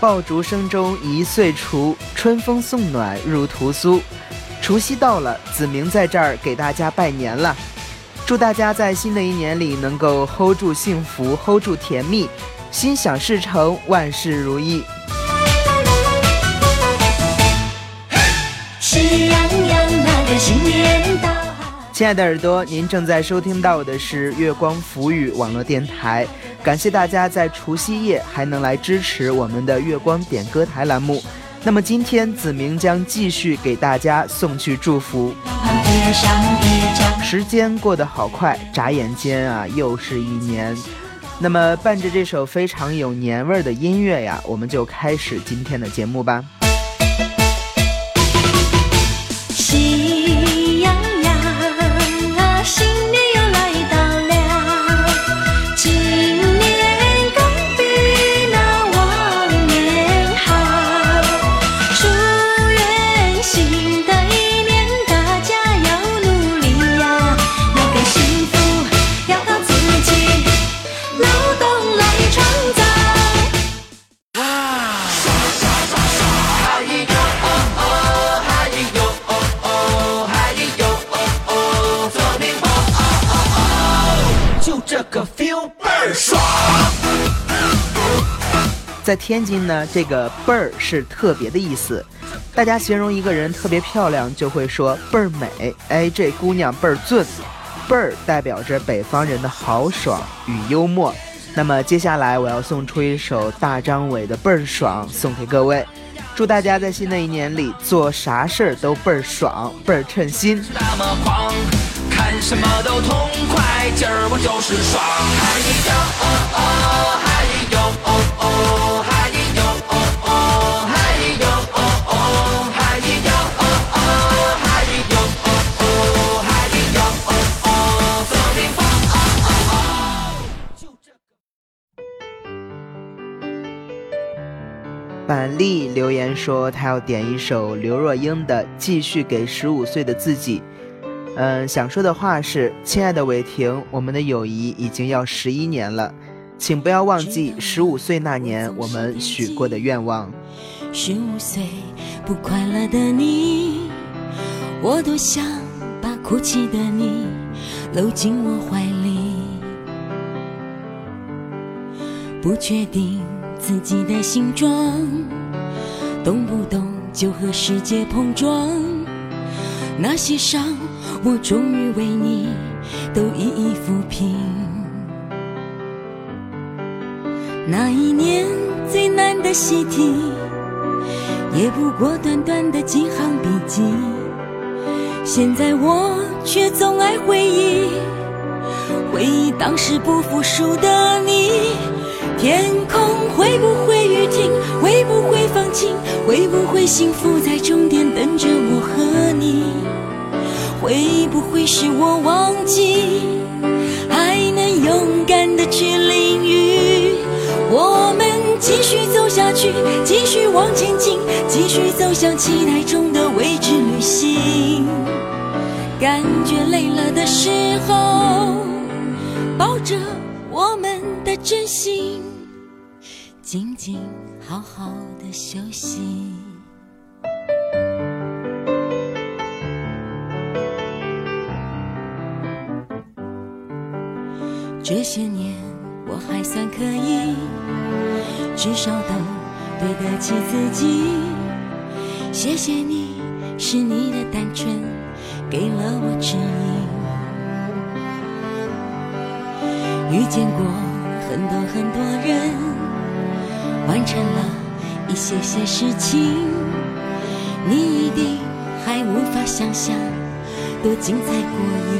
爆竹声中一岁除，春风送暖入屠苏。除夕到了，子明在这儿给大家拜年了，祝大家在新的一年里能够 hold 住幸福，hold 住甜蜜，心想事成，万事如意。喜洋洋那个新年到。亲爱的耳朵，您正在收听到的是月光浮语网络电台，感谢大家在除夕夜还能来支持我们的月光点歌台栏目。那么今天子明将继续给大家送去祝福。时间过得好快，眨眼间啊，又是一年。那么伴着这首非常有年味儿的音乐呀，我们就开始今天的节目吧。天津呢，这个“倍儿”是特别的意思。大家形容一个人特别漂亮，就会说“倍儿美”。哎，这姑娘倍儿俊。倍儿代表着北方人的豪爽与幽默。那么接下来我要送出一首大张伟的《倍儿爽》，送给各位。祝大家在新的一年里做啥事儿都倍儿爽，倍儿称心。看什么都痛快，今儿我就是爽。嗨哟哦哦，板栗留言说，他要点一首刘若英的《继续给十五岁的自己》。嗯，想说的话是：亲爱的伟霆，我们的友谊已经要十一年了，请不要忘记十五岁那年我们许过的愿望。十五岁不快乐的你，我多想把哭泣的你搂进我怀里，不确定。自己的形状，动不动就和世界碰撞。那些伤，我终于为你都一一抚平。那一年最难的习题，也不过短短的几行笔记。现在我却总爱回忆，回忆当时不服输的你。天空会不会雨停？会不会放晴？会不会幸福在终点等着我和你？会不会是我忘记？还能勇敢的去淋雨？我们继续走下去，继续往前进，继续走向期待中的未知旅行。感觉累了的时候，抱着我们的真心。静静好好的休息。这些年我还算可以，至少都对得起自己。谢谢你，是你的单纯给了我指引。遇见过很多很多人。完成了一些些事情，你一定还无法想象多精彩过瘾。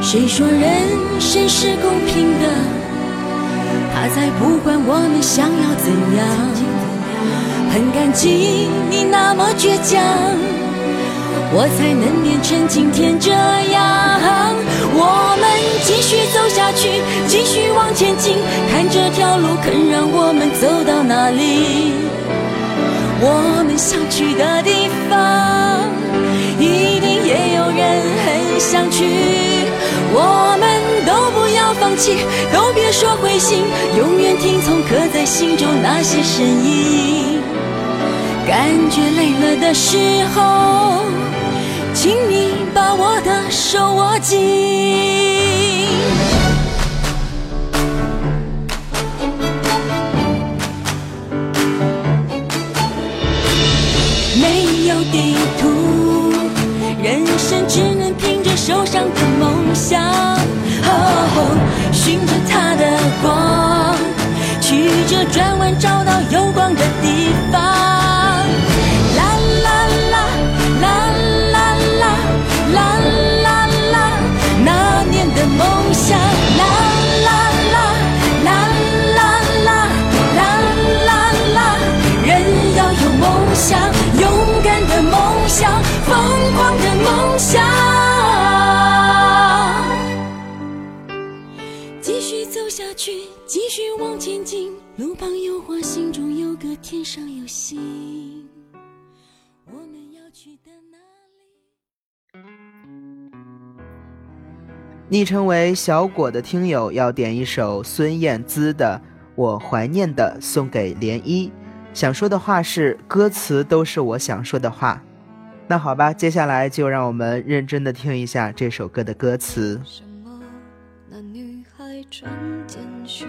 谁说人生是公平的？他才不管我们想要怎样。很感激你那么倔强，我才能变成今天这样。继续走下去，继续往前进，看这条路肯让我们走到哪里？我们想去的地方，一定也有人很想去。我们都不要放弃，都别说灰心，永远听从刻在心中那些声音。感觉累了的时候，请你把我的手握紧。地图，人生只能凭着手上的梦想。哦循着它的光，曲折转弯，找到有光的地方。路旁有花，心中有歌，天上有星。我们要去的哪里？昵称为小果的听友要点一首孙燕姿的《我怀念的》，送给涟漪。想说的话是，歌词都是我想说的话。那好吧，接下来就让我们认真的听一下这首歌的歌词。传简讯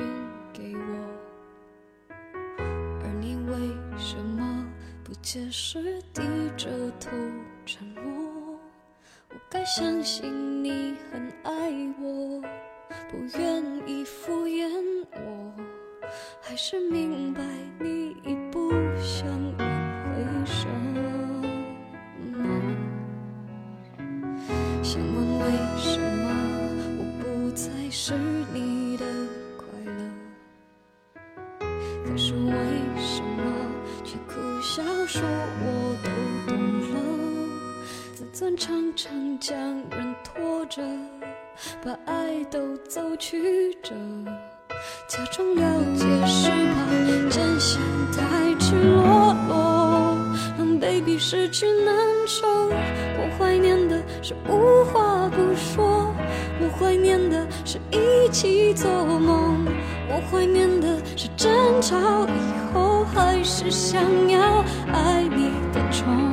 给我，而你为什么不。解释低着头沉默，我该相信你很爱我，不愿意敷衍我，还是明白你已不想挽回什么？想问为什么我不再是你钻，常常将人拖着，把爱都走曲折，假装了解是怕真相太赤裸裸，让 baby 失去难受。我怀念的是无话不说，我怀念的是一起做梦，我怀念的是争吵以后。还是想要爱你的冲动。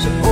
什么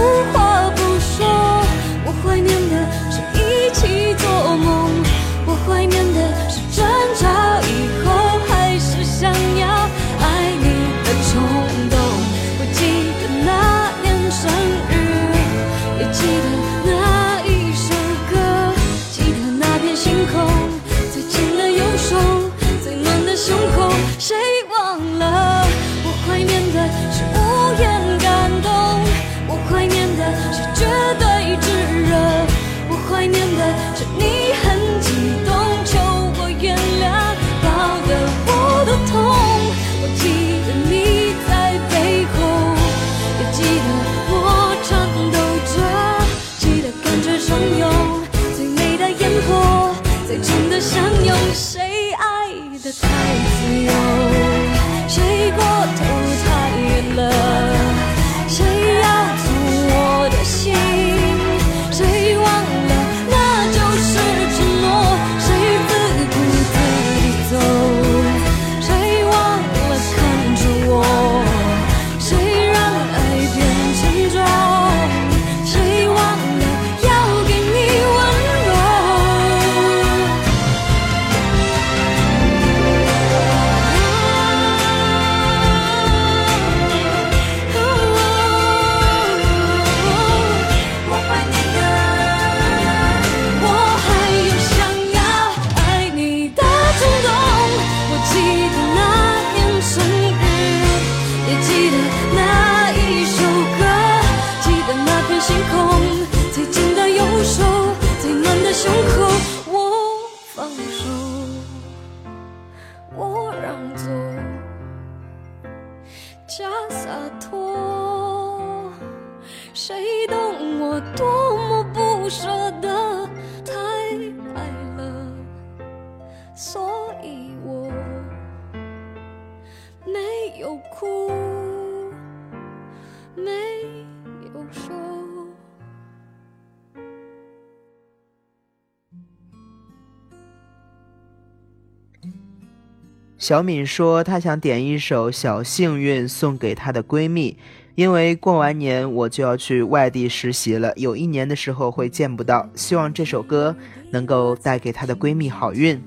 小敏说，她想点一首《小幸运》送给她的闺蜜，因为过完年我就要去外地实习了，有一年的时候会见不到。希望这首歌能够带给她的闺蜜好运。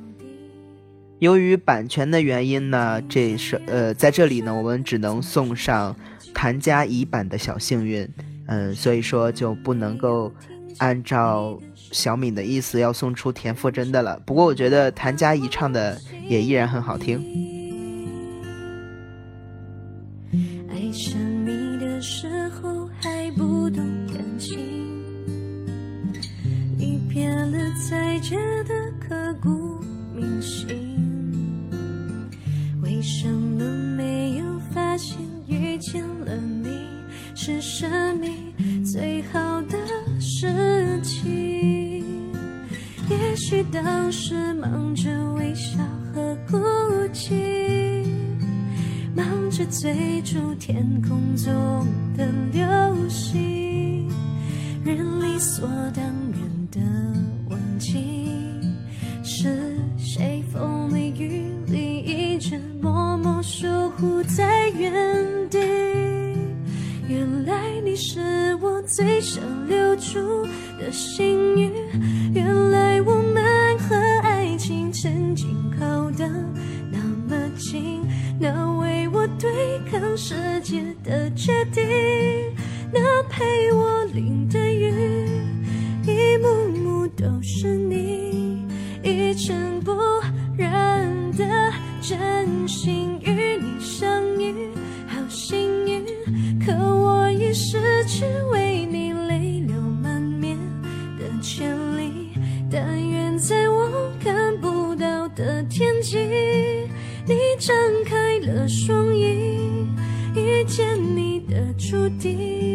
由于版权的原因呢，这首呃在这里呢，我们只能送上谭佳怡版的《小幸运》，嗯，所以说就不能够按照。小敏的意思要送出田馥甄的了，不过我觉得谭佳怡唱的也依然很好听。许当时忙着微笑和哭泣，忙着追逐天空中的流星，人理所当地。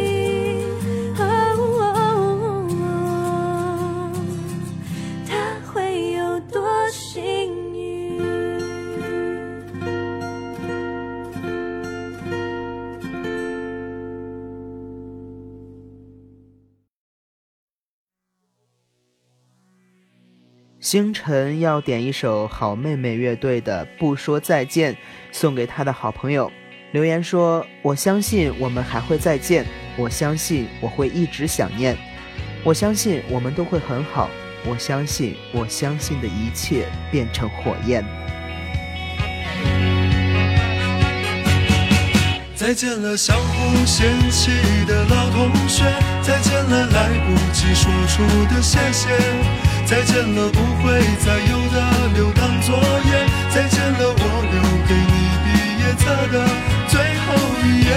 星辰要点一首好妹妹乐队的《不说再见》，送给他的好朋友。留言说：“我相信我们还会再见，我相信我会一直想念，我相信我们都会很好，我相信我相信的一切变成火焰。”再见了相互嫌弃的老同学，再见了来不及说出的谢谢，再见了不会再有的留堂作业，再见了我留给你毕业册的最后一页。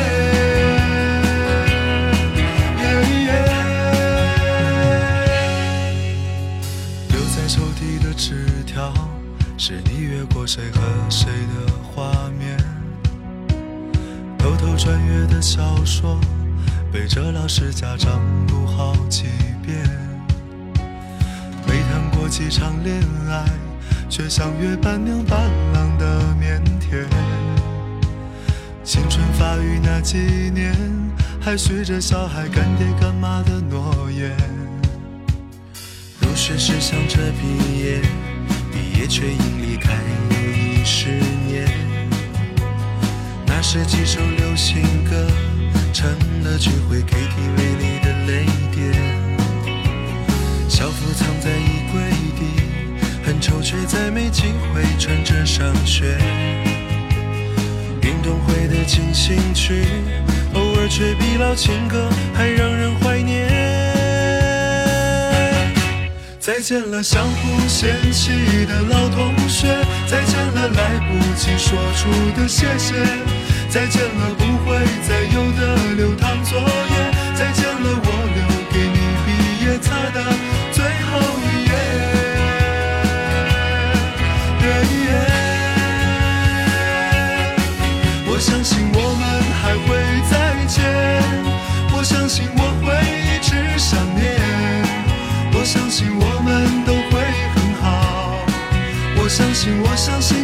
留在抽屉的纸条，是你越过谁和谁的画面。偷偷穿越的小说，背着老师家长相约伴娘伴郎的腼腆。青春发育那几年，还许着小孩干爹干妈的诺言。入学时想着毕业，毕业却因离开又一十年。那时几首流行歌，成了聚会 KTV 里的泪点。校服藏在衣柜底，很丑却再没机会穿着上学。运动会的进行曲，偶尔却比老情歌还让人怀念。再见了相互嫌弃的老同学，再见了来不及说出的谢谢，再见了不会再有的留堂作业，再见了我留给你毕业册的相信我们还会再见，我相信我会一直想念，我相信我们都会很好，我相信我相信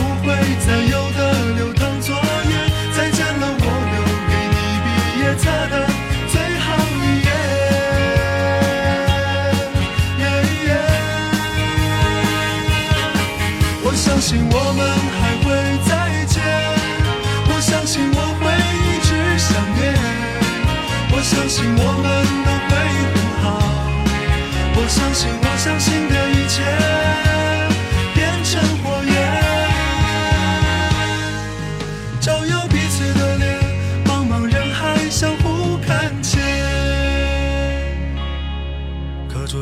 会再有的留堂作业，再见了我留给你毕业册的最后一页。我相信我们还会再见，我相信我会一直想念。我相信我们都会很好，我相信我相信的一切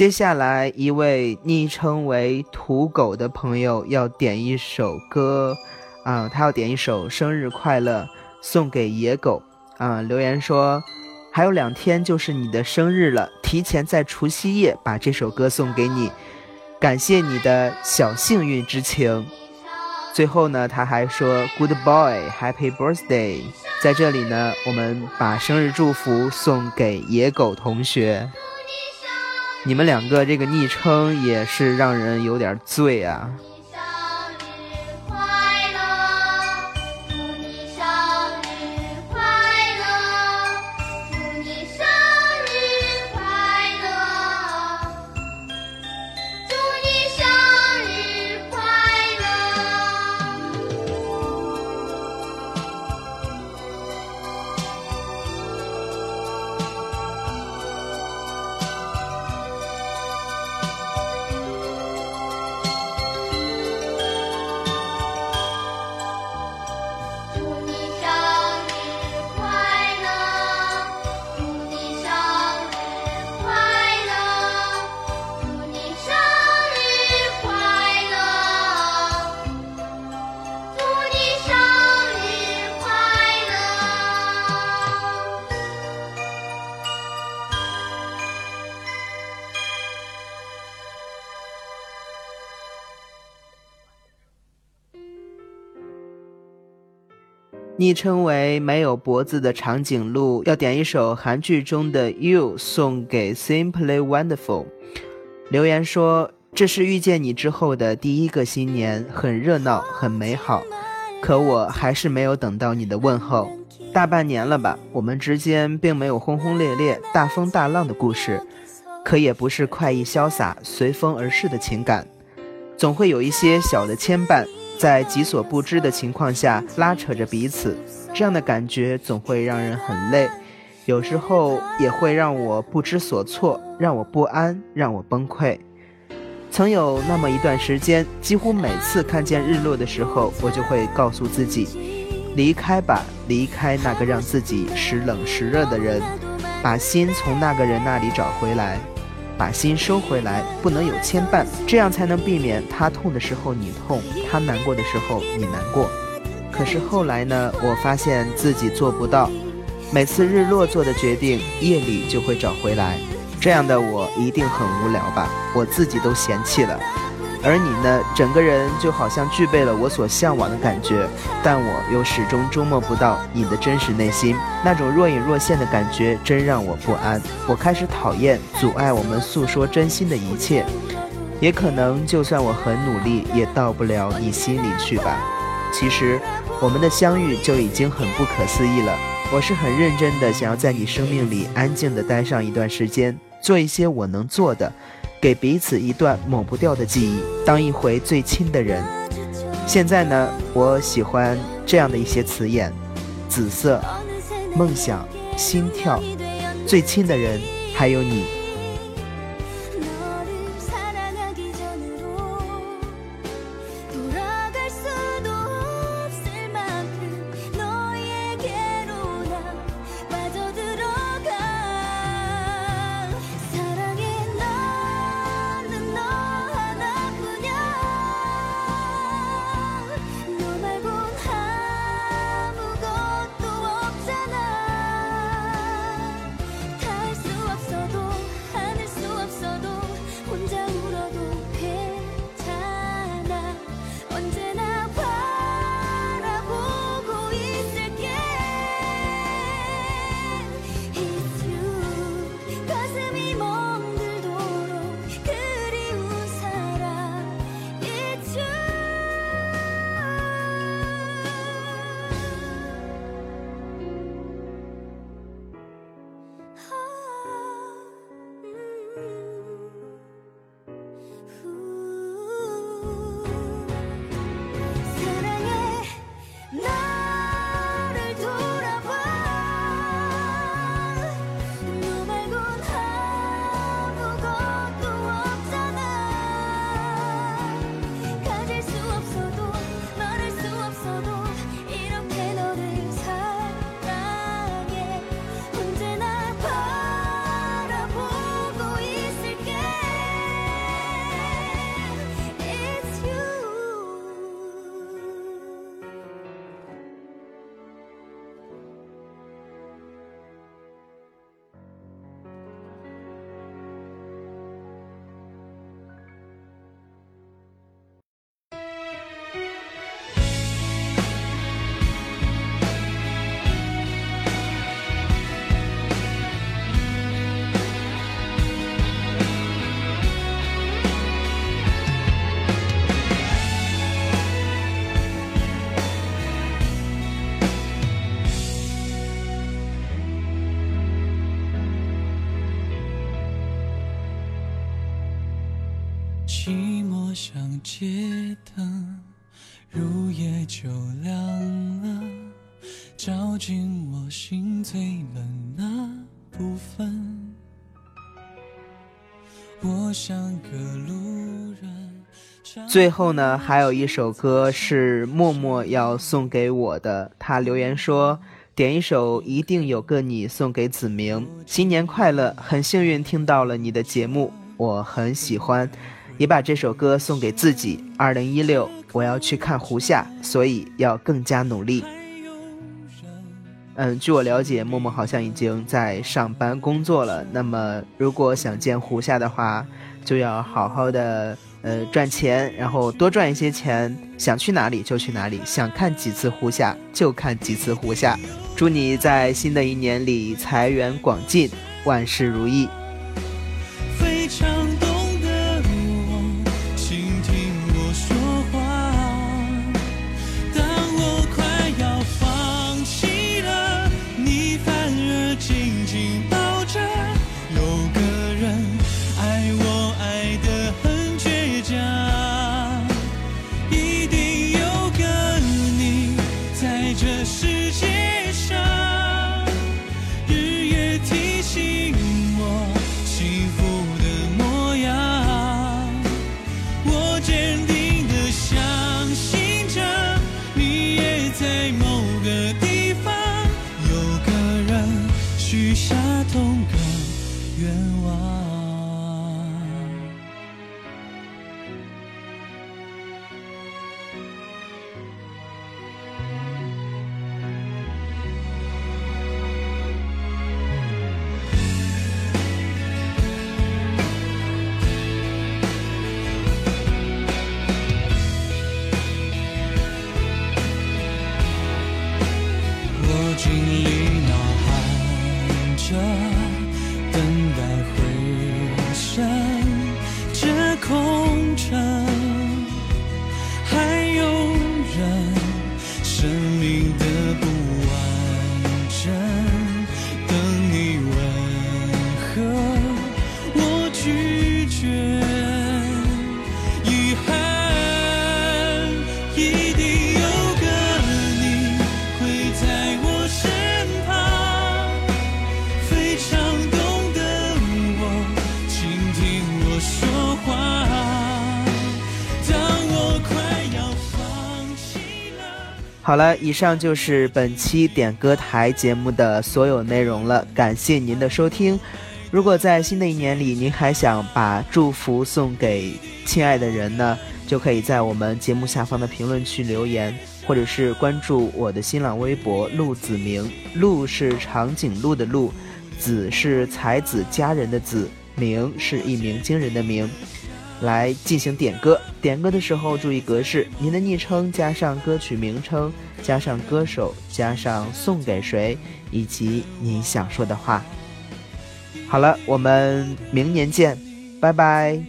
接下来，一位昵称为“土狗”的朋友要点一首歌，啊，他要点一首《生日快乐》送给野狗，啊，留言说还有两天就是你的生日了，提前在除夕夜把这首歌送给你，感谢你的小幸运之情。最后呢，他还说 “Good boy，Happy birthday”。在这里呢，我们把生日祝福送给野狗同学。你们两个这个昵称也是让人有点醉啊。昵称为没有脖子的长颈鹿要点一首韩剧中的《You》送给 Simply Wonderful。留言说：“这是遇见你之后的第一个新年，很热闹，很美好。可我还是没有等到你的问候。大半年了吧，我们之间并没有轰轰烈烈、大风大浪的故事，可也不是快意潇洒、随风而逝的情感，总会有一些小的牵绊。”在己所不知的情况下拉扯着彼此，这样的感觉总会让人很累，有时候也会让我不知所措，让我不安，让我崩溃。曾有那么一段时间，几乎每次看见日落的时候，我就会告诉自己：离开吧，离开那个让自己时冷时热的人，把心从那个人那里找回来。把心收回来，不能有牵绊，这样才能避免他痛的时候你痛，他难过的时候你难过。可是后来呢？我发现自己做不到，每次日落做的决定，夜里就会找回来。这样的我一定很无聊吧？我自己都嫌弃了。而你呢，整个人就好像具备了我所向往的感觉，但我又始终捉摸不到你的真实内心，那种若隐若现的感觉真让我不安。我开始讨厌阻碍我们诉说真心的一切，也可能就算我很努力，也到不了你心里去吧。其实，我们的相遇就已经很不可思议了。我是很认真的，想要在你生命里安静的待上一段时间，做一些我能做的。给彼此一段抹不掉的记忆，当一回最亲的人。现在呢，我喜欢这样的一些词眼：紫色、梦想、心跳、最亲的人，还有你。灯，入夜就亮了，照进我心最冷那部分。我像个路人。最后呢，还有一首歌是默默要送给我的，他留言说。点一首《一定有个你》送给子明，新年快乐！很幸运听到了你的节目，我很喜欢，也把这首歌送给自己。二零一六，我要去看胡夏，所以要更加努力。嗯，据我了解，默默好像已经在上班工作了。那么，如果想见胡夏的话，就要好好的呃赚钱，然后多赚一些钱，想去哪里就去哪里，想看几次胡夏就看几次胡夏。祝你在新的一年里财源广进，万事如意。这空城。好了，以上就是本期点歌台节目的所有内容了。感谢您的收听。如果在新的一年里，您还想把祝福送给亲爱的人呢，就可以在我们节目下方的评论区留言，或者是关注我的新浪微博“陆子明”。陆是长颈鹿的鹿，子是才子佳人的子，明是一鸣惊人的鸣。来进行点歌，点歌的时候注意格式：您的昵称加上歌曲名称，加上歌手，加上送给谁，以及你想说的话。好了，我们明年见，拜拜。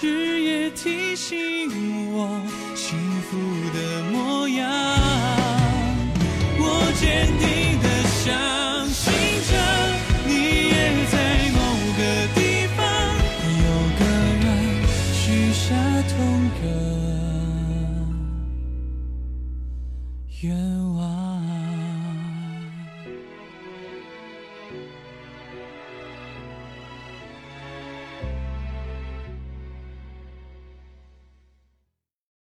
日夜提醒我